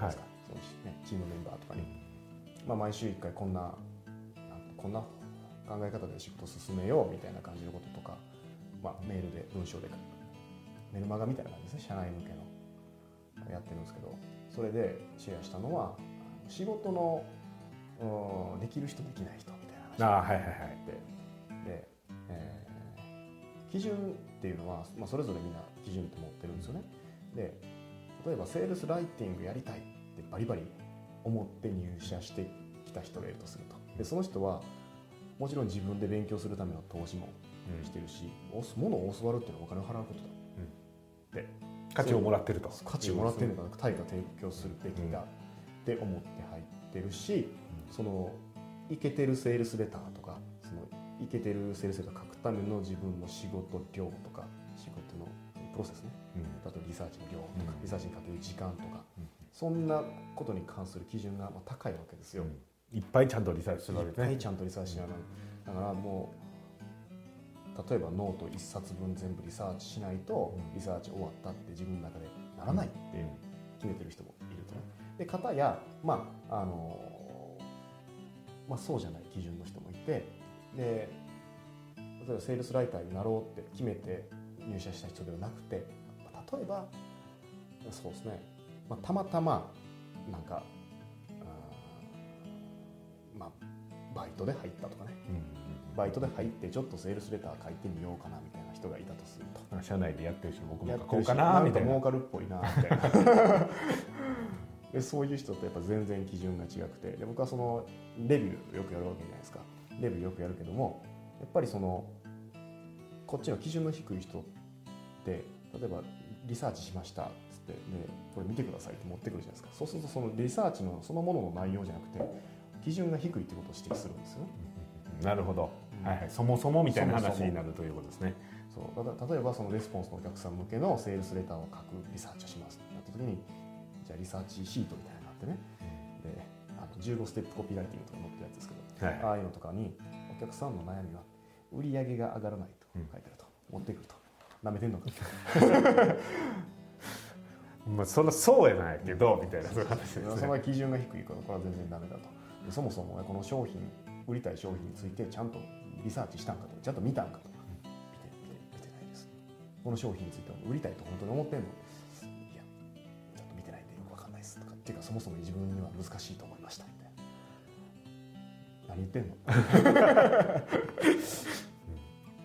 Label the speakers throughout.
Speaker 1: はい。
Speaker 2: そのね、チームメンバーとかに、まあ、毎週1回こんなこんな考え方で仕事を進めようみたいな感じのこととか、まあ、メールで文章でメルマガみたいな感じですね。社内向けの。やってるんですけど。それでシェアしたのは仕事のうんできる人できない人みたいな話。
Speaker 1: あはいはいはい。
Speaker 2: でで、えー基準っていうのは、まあ、それぞれみんな基準って持ってるんですよね。で例えばセールスライティングやりたいってバリバリ思って入社してきた人がいるとすると。でその人はもちろん自分で勉強するための投資もしてるし、お物を教わるっていうのはお金を払うことだ、で
Speaker 1: 価値をもらってると
Speaker 2: 価値をもらってるのか対価提供するべきだって思って入ってるし、そのイケてるセールスレターとかそのイケてるセールスレター書くための自分の仕事量とか仕事のプロセスね
Speaker 1: うん
Speaker 2: 例えばリサーチの量とか、
Speaker 1: うん。
Speaker 2: リサーチにかける時間とか、
Speaker 1: うん。
Speaker 2: そんなことに関する基準がまあ高いわけですよ、
Speaker 1: いっぱいちゃんとリサーチするわけ
Speaker 2: いっ
Speaker 1: ですね。
Speaker 2: ぱいちゃんとリサーチしながら。だからもう例えばノート1冊分全部リサーチしないと
Speaker 1: うん。
Speaker 2: リサーチ終わったって自分の中でならないって決めてる人もいるとねで片やまああのまあそうじゃない基準の人もいてで例えばセールスライターになろうって決めて入社した人ではなくてまあ例えばそうですね、まあ、たまたまなんかまあバイトで入ったとかね。バイトで入ってちょっとセールスレター書いてみようかなみたいな人がいたとすると。
Speaker 1: うん社内でやってるし僕も書こうかなみたいな。
Speaker 2: んか儲かるっぽいなみたいな。でそういう人とやっぱ全然基準が違くて。で僕はそのレビューよくやるわけじゃないですか。レビューよくやるけどもやっぱりそのこっちの基準の低い人って例えばリサーチしました。っつってでこれ見てくださいって持ってくるじゃないですか。そうするとそのリサーチのそのものの内容じゃなくて基準が低いってことを指摘するんですよね。
Speaker 1: なるほど、
Speaker 2: うん。
Speaker 1: はいはい、そもそもみたいな話になるということですね。
Speaker 2: そう。例えばそのレスポンスのお客さん向けのセールスレターを書くリサーチをしますってなった時にじゃあリサーチシートみたいなのがあってね。であの15ステップコピーライティングとか載ってるやつですけど
Speaker 1: はい。
Speaker 2: ああいうのとかにお客さんの悩みは売り上げが上がらないと書いてあると、持ってくるとなめてんのか。
Speaker 1: まあそりゃそうやないけどみたいなそういう話です
Speaker 2: そ
Speaker 1: ね
Speaker 2: の基準が低いからこれは全然ダメだと。でそもそもこの商品売りたい商品についてちゃんとリサーチしたんかと。ちゃんと見たんかと。見て見て見てないです。この商品については売りたいと本当に思ってんの。いやちょっと見てないんでよくわかんないですとかっていうかそもそも自分には難しいと思いましたみたいな。何言ってんの？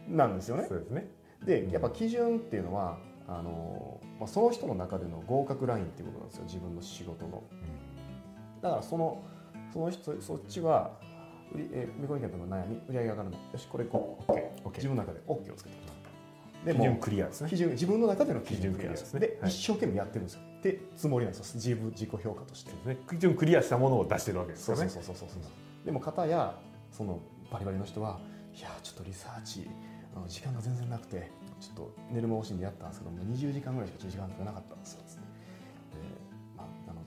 Speaker 2: なんですよね。
Speaker 1: そうですね
Speaker 2: でやっぱ基準っていうのはあの、まあ、その人の中での合格ラインっていうことなんですよ自分の仕事の。だからそのその人そっちは売り、えー、見込み客の悩み売り上げ上がらないよしこれこう。OK,
Speaker 1: OK
Speaker 2: 自分の中で OK をつけてると。で
Speaker 1: 基準クリアですね。
Speaker 2: 基準自分の中での基準
Speaker 1: クリアです。ね。
Speaker 2: で、
Speaker 1: はい。
Speaker 2: 一生懸命やってるんですよ。ってつもりなんですよ。自分自己評価として。
Speaker 1: そうですね。基準クリアしたものを出してるわけです
Speaker 2: そう
Speaker 1: よね
Speaker 2: そうそうそうそう。でも片やそのバリバリの人はいやちょっとリサーチあの時間が全然なくてちょっと寝る間惜しんでやったんですけどもう20時間ぐらいしか時間がなかったんですよ。つってで、まあ、あの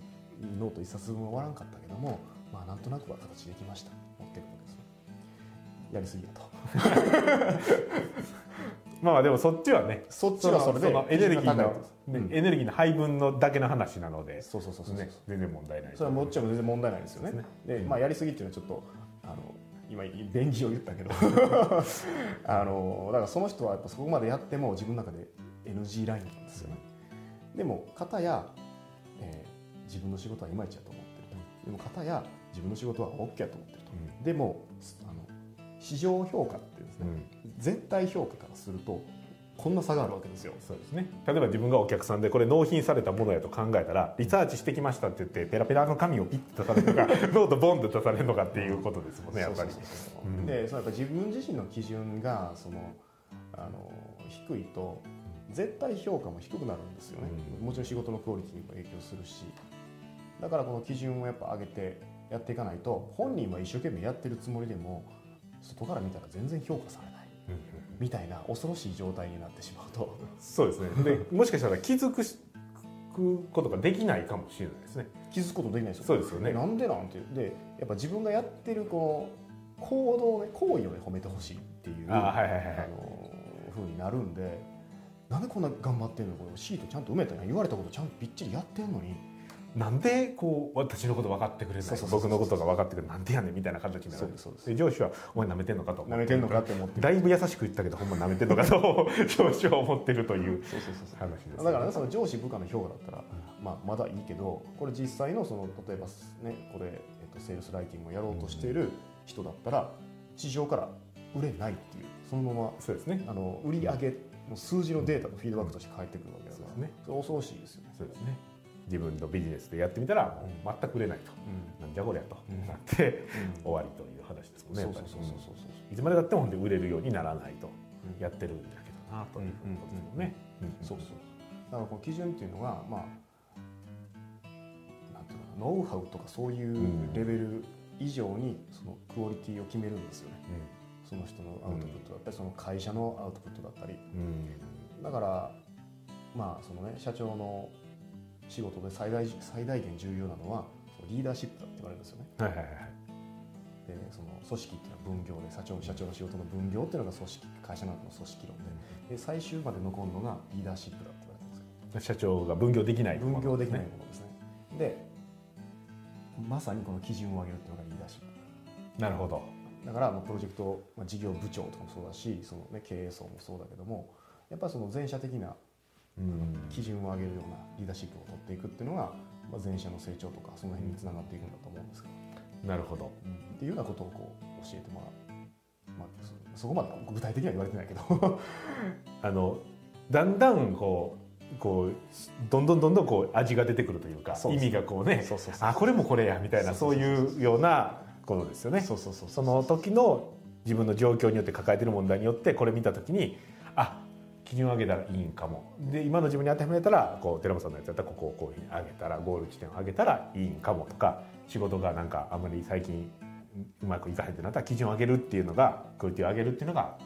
Speaker 2: ノート一冊分終わらんかったけどもまあなんとなくは形できました。持ってくるわけですよ。やりすぎやと。
Speaker 1: まあでもそっちはね
Speaker 2: そっちはそれで
Speaker 1: エネルギーの、エネルギーの配分のだけの話なので、
Speaker 2: そうそうそうそう
Speaker 1: 全然問題ない
Speaker 2: それはもちろん全然問題ないですよね。
Speaker 1: そうです
Speaker 2: でまあ、やりすぎっていうのはちょっと今便宜を言ったけど。あのだからその人はやっぱそこまでやっても自分の中で NG ラインなんですよね。でも片や、えー自分の仕事はいまいちやと思ってると。でも片や自分の仕事は OK やと思ってると。
Speaker 1: う
Speaker 2: でもあの市場評価っていうんですね、
Speaker 1: んうん。
Speaker 2: 絶対評価からするとこんな差があるわけですよ。
Speaker 1: そうですね。例えば自分がお客さんでこれ納品されたものやと考えたらリサーチしてきましたって言ってペラペラの紙をピッと出されるのか ノートボンと出されるのかっていうことですもんねやっぱり。
Speaker 2: でそのやっぱ自分自身の基準がそのあの低いと絶対評価も低くなるんですよね、
Speaker 1: うん。
Speaker 2: もちろん仕事のクオリティにも影響するし。だからこの基準をやっぱ上げてやっていかないと本人は一生懸命やってるつもりでも外から見たら全然評価されないみたいな恐ろしい状態になってしまうと。
Speaker 1: そうですね。でもしかしたら気づくしくことができないかもしれないですね。
Speaker 2: 気づくことできないですよ。
Speaker 1: そうですよね。
Speaker 2: えなんでなんてでやっぱ自分がやってるこの行動をね行為をね褒めてほしいっていう
Speaker 1: あはいはいはいはい。
Speaker 2: あの風になるんでなんでこんな頑張ってんのこれシートちゃんと埋めたやん言われたことちゃんとびっちりやってんのに
Speaker 1: なんでこう私のこと分かってくれない僕のことが分かってくれない。なんでやねんみたいな形になる。
Speaker 2: で
Speaker 1: 上司は「お前舐めてんのか?」と
Speaker 2: 舐めてんのかって思ってる。
Speaker 1: だいぶ優しく言ったけどほんま舐めてんのかと上司は思ってるという話です、
Speaker 2: だからねその上司部下の評価だったら、まあ、まだいいけどこれ実際のその例えばねこれ、えっと、セールスライティングをやろうとしている人だったら市場から売れないっていうそのまま
Speaker 1: そうですね。
Speaker 2: あの売り上げの数字のデータのフィードバックとして返ってくるわけだから、
Speaker 1: そうですね。
Speaker 2: 恐ろしいですよね。
Speaker 1: そうですね自分のビジネスでやってみたらもう全く売れないと、なんじゃこりゃと
Speaker 2: うん。
Speaker 1: なって
Speaker 2: うん。
Speaker 1: 終わりという話ですもんね
Speaker 2: そう
Speaker 1: やっぱり。
Speaker 2: そうそうそうそう。
Speaker 1: いつまでたってもほんで売れるようにならないと
Speaker 2: うん。
Speaker 1: やってるんだけどなということですよね、うん
Speaker 2: そうそう。だからこの基準っていうのがまあなんていうのノウハウとかそういうレベル以上にそのクオリティを決めるんですよね。その人のアウトプットだったりその会社のアウトプットだったり。
Speaker 1: うん。
Speaker 2: だからまあそのね社長の仕事で最大最大限重要なのはリーダーシップだって言われるんですよね。
Speaker 1: はいはいはい。
Speaker 2: でその組織っていうのは分業で社長社長の仕事の分業っていうのが組織会社の中の組織論で。で最終まで残るのがリーダーシップだって言われてるんです。よ
Speaker 1: 社長が分業できない
Speaker 2: 分業できない
Speaker 1: ね
Speaker 2: ものですね。でまさにこの基準を上げるっていうのがリーダーシップ。
Speaker 1: なるほど。
Speaker 2: だからまあプロジェクト、まあ、事業部長とかもそうだしその、ね、経営層もそうだけどもやっぱりその全社的な
Speaker 1: うん
Speaker 2: 基準を上げるようなリーダーシップを取っていくっていうのが、まあ、全社の成長とかその辺につながっていくんだと思うんですけど、
Speaker 1: なるほど。
Speaker 2: っていうようなことをこう教えてもらう、まあ、そそこまで具体的には言われてないけど。
Speaker 1: あのだんだんこうこうどんどんどんどんこう味が出てくるというか意味がこうねあこれもこれやみたいなそういうようなことですよね。
Speaker 2: そうそうそう。
Speaker 1: その時の自分の状況によって抱えてる問題によってこれ見た時にあ基準を上げたらいいんかもで今の自分に当てはめたらこう寺本さんのやつだったらここをこういうふうに上げたらゴール地点を上げたらいいんかもとか仕事がなんかあんまり最近うまくいかへんってなったら基準を上げるっていうのがクオリティを上げるっていうのが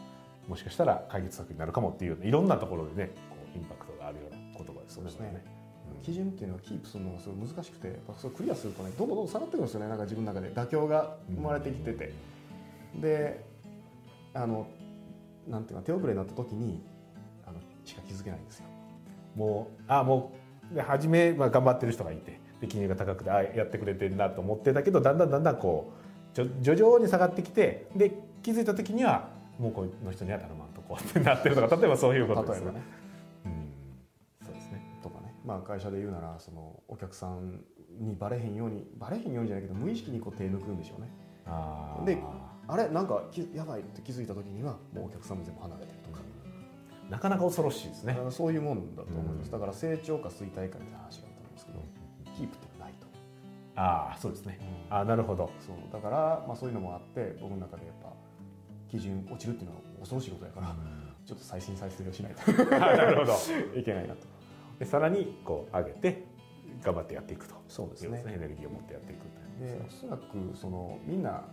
Speaker 1: もしかしたら解決策になるかもっていういろんなところでねこうインパクトがあるような言葉ですよね。
Speaker 2: そうですね基準っていうのをキープするのがすごい難しくてやっぱそれクリアするとねどんどんどん下がってくるんですよねなんか自分の中で妥協が生まれてきてて、であのなんていうか手遅れになった時にしか気づけないんですよ。
Speaker 1: もうあもうで初めは頑張ってる人がいてで金額が高くてあやってくれてるなと思ってたけどだんだんだんだんこうじょ徐々に下がってきてで気づいた時にはもうこの人には頼まんとこうってなってるとか例えばそういうことです。よね。
Speaker 2: 例えばね。
Speaker 1: うん。そうですね。
Speaker 2: とかね、まあ、会社で言うならそのお客さんにバレへんようにバレへんようにじゃないけど無意識にこう手抜くんでしょうね。
Speaker 1: あー。
Speaker 2: であれなんかきやばいって気づいた時にはもうお客さんも全部離れてるとか、
Speaker 1: なかなか恐ろしいですね。
Speaker 2: そういうもんだと思います、
Speaker 1: うん。
Speaker 2: だから成長か衰退かみたいな話があったんですけど、キープってないと、
Speaker 1: ああそうですね。あーなるほど。
Speaker 2: そうだから、まあ、そういうのもあって僕の中でやっぱ基準落ちるっていうのは恐ろしいことやから、ちょっと再審再生をしないと。
Speaker 1: あなるほど。
Speaker 2: いけないなと。
Speaker 1: でさらにこう上げて頑張ってやっていくと。
Speaker 2: そうですね。
Speaker 1: エネルギーを持ってやっていく
Speaker 2: でおそらくそのみんな、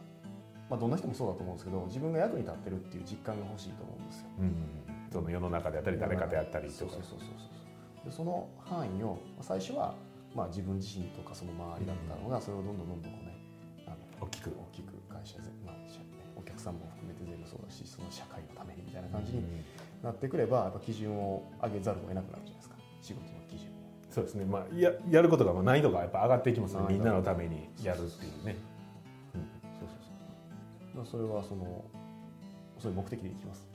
Speaker 2: まあ、どんな人もそうだと思うんですけど自分が役に立ってるっていう実感が欲しいと思うんですよ。
Speaker 1: うん、その世の中であったり誰かであったりとか。
Speaker 2: その範囲をまあ最初は、まあ、自分自身とかその周りだったのがそれをどんどんどんどんこうねあの
Speaker 1: 大きく。
Speaker 2: 大きく会社ぜ、まあお客さんも含めて全部そうだしその社会のためにみたいな感じになってくればやっぱ基準を上げざるを得なくなるじゃないですか。仕事の基準
Speaker 1: そうですね、まあ、ややることがまあ難易度がやっぱ上がっていきますね。みんなのためにやるっていうね。
Speaker 2: そうそうそうまあそれはそのそういう目的でいきます。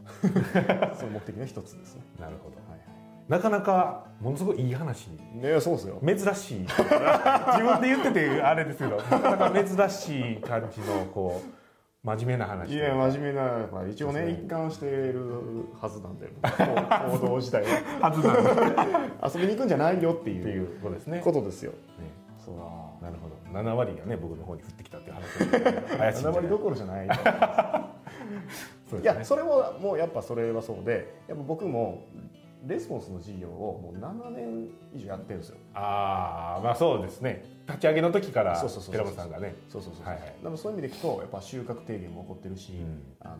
Speaker 2: その目的の一つですね。
Speaker 1: なるほど。
Speaker 2: はいは
Speaker 1: なかなかものすごいいい話
Speaker 2: いねそうですよ。
Speaker 1: 珍しい。自分で言っててあれですけどなかなか珍しい感じのこう真面目な話
Speaker 2: いや真面目な、まあ、一応ね一貫しているはずなんで 行動自体は。
Speaker 1: はずなんだっ
Speaker 2: 遊びに行くんじゃないよって
Speaker 1: て
Speaker 2: いう
Speaker 1: ことですね。
Speaker 2: ことですよ。
Speaker 1: ね。
Speaker 2: そう。
Speaker 1: なるほど。7割がね僕の方に降ってきたっていう話。怪しいんじゃ
Speaker 2: 7
Speaker 1: ない
Speaker 2: 割どころじゃない
Speaker 1: ね。
Speaker 2: いやそれももうやっぱそれはそうでやっぱ僕もレスポンスの事業をもう7年以上やってるんですよ。
Speaker 1: ああまあそうですね。立ち上げの時から
Speaker 2: そうそうそうそう
Speaker 1: 寺本さんがね。
Speaker 2: そうそうそう、
Speaker 1: はいはい。
Speaker 2: でもそういう意味でいくとやっぱ収穫低減も起こってるし、
Speaker 1: うん。
Speaker 2: あの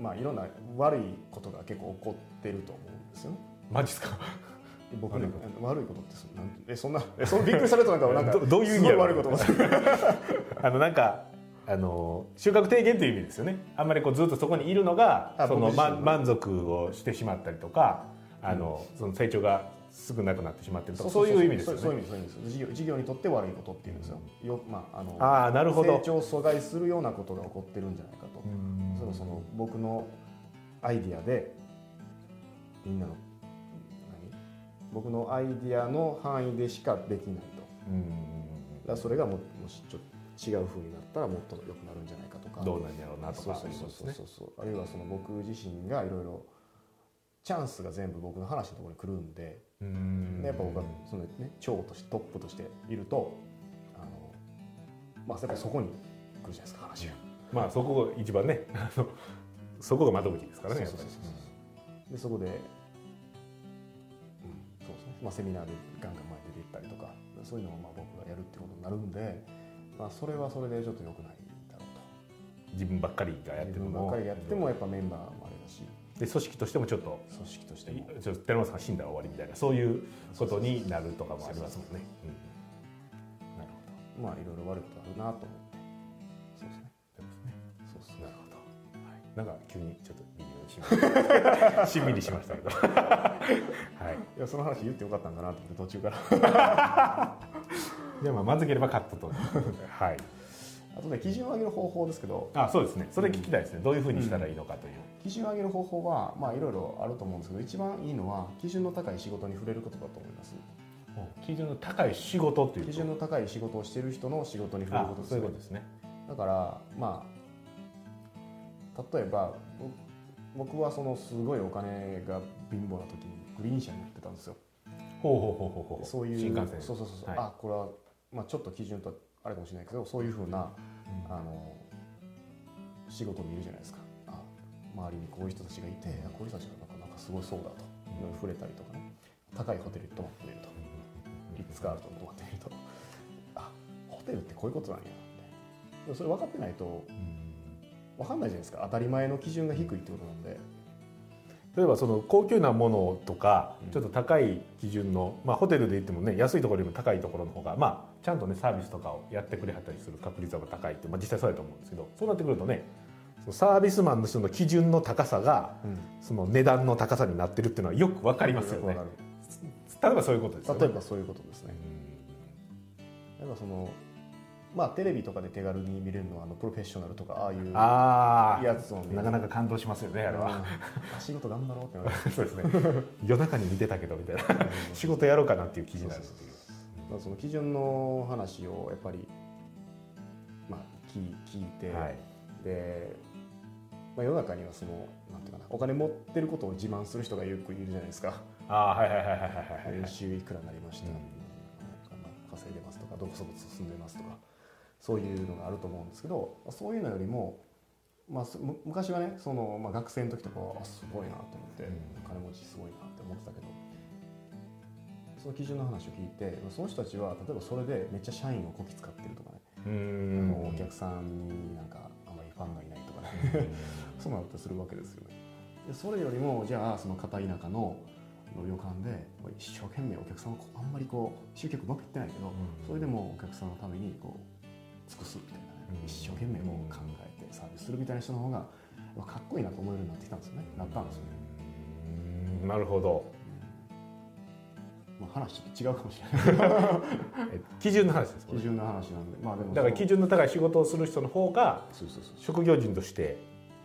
Speaker 2: まあいろんな悪いことが結構起こってると思うんですよね。
Speaker 1: マジっすか？
Speaker 2: 僕ね
Speaker 1: 悪いこ
Speaker 2: 悪いことってそなんえそんなえそのびっくりされたなんかなんか
Speaker 1: どどういう意味
Speaker 2: 悪いこと
Speaker 1: あのなんかあの収穫低減という意味ですよね。あんまりこうずっとそこにいるのが
Speaker 2: あ
Speaker 1: その、ま、満足をしてしまったりとかあの、その成長がすぐなくなってしまってるとかそういう意味ですよ
Speaker 2: そういう
Speaker 1: ね
Speaker 2: 意味そういう意味です事業事業にとって悪いことっていうんですよ。よまああの
Speaker 1: ああなるほど。
Speaker 2: 成長を阻害するようなことが起こってるんじゃないかと、
Speaker 1: うん。
Speaker 2: そのその僕のアイディアでみんなの何？僕のアイディアの範囲でしかできないと。
Speaker 1: うん。
Speaker 2: だそれがももしちょっと違う風になったらもっと良くなるんじゃないかとか。
Speaker 1: どうなんやろうなとか。
Speaker 2: そうそうそうそう。そうあるいはその僕自身がいろいろチャンスが全部僕の話のところに来るんで。
Speaker 1: うん。
Speaker 2: でやっぱ僕はその、ね、長としてトップとしているとあの、まあ、やっぱりそこに来るじゃないですか話が。
Speaker 1: まあそこが一番ねそこが窓口ですからね
Speaker 2: でそこで、うんそうですね。まあ、セミナーでガンガン前に出ていったりとかそういうのをまあ僕がやるってことになるんで、まあ、それはそれでちょっと良くないだろうと。
Speaker 1: 自分ばっかりがやってるのも。
Speaker 2: 自分ばっかりやってもやっぱメンバーもあれだし。
Speaker 1: で組織としてもちょっと
Speaker 2: 組織としても。
Speaker 1: ちょっと寺本さんが死んだら終わりみたいなそういうことになるとかもありますもんね。うんなるほ
Speaker 2: まあいろいろ悪いことあるなと思ってそうですね。
Speaker 1: どですね。
Speaker 2: そうそう
Speaker 1: なるほど。はい、なんか急にちょっと微妙にしました。しんみりしましたけど。はい。
Speaker 2: いやその話言ってよかったんかなと思って途中から
Speaker 1: でまあまずければカットと。はい。
Speaker 2: あとね基準を上げる方法ですけど
Speaker 1: あそうですね。それ聞きたいですね。どういうふうにしたらいいのかという。
Speaker 2: 基準を上げる方法はまあいろいろあると思うんですけど一番いいのは基準の高い仕事に触れることだと思います
Speaker 1: 基準の高い仕事っていうと？
Speaker 2: 基準の高い仕事をしている人の仕事に触れることです
Speaker 1: あそういう
Speaker 2: ね
Speaker 1: ことですね。
Speaker 2: だからまあ例えば僕僕はそのすごいお金が貧乏な時にグリーン車に乗ってたんですよ
Speaker 1: ほうほうほうほうほう。
Speaker 2: そういう
Speaker 1: 新幹線。
Speaker 2: そうそうそうそう、
Speaker 1: はい
Speaker 2: あこれは、まあ、ちょっと基準とあれかもしれないけどそういうふうなあの仕事を見るじゃないですか。あ周りにこういう人たちがいてあこういう人たちがなんかなんかすごいそうだと。いろいろ触れたりとかね。高いホテルに泊まってみると。リッツ・カールトンに泊まってみると。あホテルってこういうことなんや。ってでもそれ分かってないと
Speaker 1: うん。
Speaker 2: 分かんないじゃないですか。当たり前の基準が低いってことなんで。
Speaker 1: 例えばその高級なものとか
Speaker 2: うん。
Speaker 1: ちょっと高い基準の、まあ、ホテルで言ってもね安いところよりも高いところの方が、まあ、ちゃんとねサービスとかをやってくれはったりする確率は高いって、まあ、実際そうだと思うんですけどそうなってくるとねサービスマンの人の基準の高さがその値段の高さになってるっていうのはよく分かりますよね。例えばそういうことですよね。
Speaker 2: 例えばそういうことですね。やっぱそのまあテレビとかで手軽に見れるのはあのプロフェッショナルとかああいう
Speaker 1: うんあ
Speaker 2: やつを
Speaker 1: なかなか感動しますよねあれは、
Speaker 2: 仕事頑張ろうってなる。
Speaker 1: そうですね。夜中に見てたけどみたいな。仕事やろうかなっていう記事になるっていう
Speaker 2: まあその基準の話をやっぱり、まあ、聞聞いて、
Speaker 1: はい。
Speaker 2: で、まあ、世の中にはそのなんていうかなお金持ってることを自慢する人がよくいるじゃないですか。
Speaker 1: はいはいはいはいはいはい
Speaker 2: 年収いくらになりました、
Speaker 1: うん。
Speaker 2: 稼いでますとかどこそこ進んでますとかそういうのがあると思うんですけどまあそういうのよりも、まあ、昔はねその、まあ、学生の時とかはあすごいなと思って、
Speaker 1: うん。
Speaker 2: 金持ちすごいなって思ってたけどその基準の話を聞いてまあその人たちは例えばそれでめっちゃ社員をこき使ってるとかね、
Speaker 1: う
Speaker 2: あ
Speaker 1: ん
Speaker 2: のお客さんになんかあんまりファンがいないとかね。そうなったりするわけですよね。でそれよりもじゃあその片田舎のの旅館で一生懸命お客さんをあんまりこう集客うまくいってないけど、それでもお客さんのためにこう尽くすみたいなね、
Speaker 1: うん。
Speaker 2: 一生懸命もう考えてサービスするみたいな人の方がかっこいいなと思えるようになってきたんですよね。なったんですよね、
Speaker 1: うん。なるほど
Speaker 2: まあ、話違うかもしれない。
Speaker 1: え基準の話です
Speaker 2: 基準の話なんで。まあでも
Speaker 1: だから基準の高い仕事をする人の方が
Speaker 2: そうそうそう。
Speaker 1: 職業人として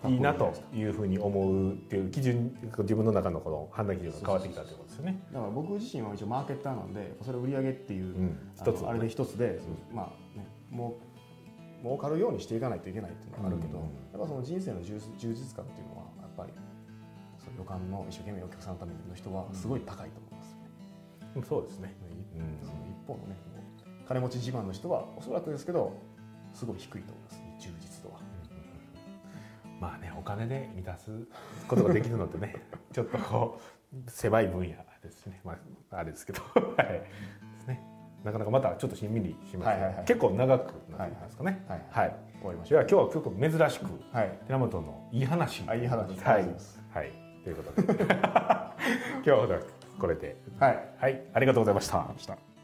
Speaker 1: いいなというふうに思うっていう基準自分の中のこの判断基準が変わってきたということですよね。
Speaker 2: だから僕自身は一応マーケッターなんでそれ売り上げっていう、
Speaker 1: うん。一つ
Speaker 2: あれで一つで、まあねもう儲かるようにしていかないといけないっていうのがあるけど、
Speaker 1: うん。
Speaker 2: やっぱその人生の充充実感っていうのはやっぱりその旅館の一生懸命お客さんのための人はすごい高いと。思
Speaker 1: そうですね。
Speaker 2: 一その一方のね。金持ち自慢の人はおそらくですけどすごい低いと思いますね。充実度は。
Speaker 1: まあね。お金で満たすことができるのってね。ちょっとこう狭い分野ですね。まああれですけどはいですね。なかなかまたちょっとしんみりします、ね。
Speaker 2: はいはい
Speaker 1: 結構長くなってますかね。
Speaker 2: はい
Speaker 1: はい。
Speaker 2: 終わりましょう
Speaker 1: 今日は結構珍しく
Speaker 2: はい
Speaker 1: 寺本のいい話。
Speaker 2: あいい話
Speaker 1: はい
Speaker 2: といます
Speaker 1: はい。ということで今日はこれで。
Speaker 2: はい。
Speaker 1: はい。ありがとうございました。
Speaker 2: ました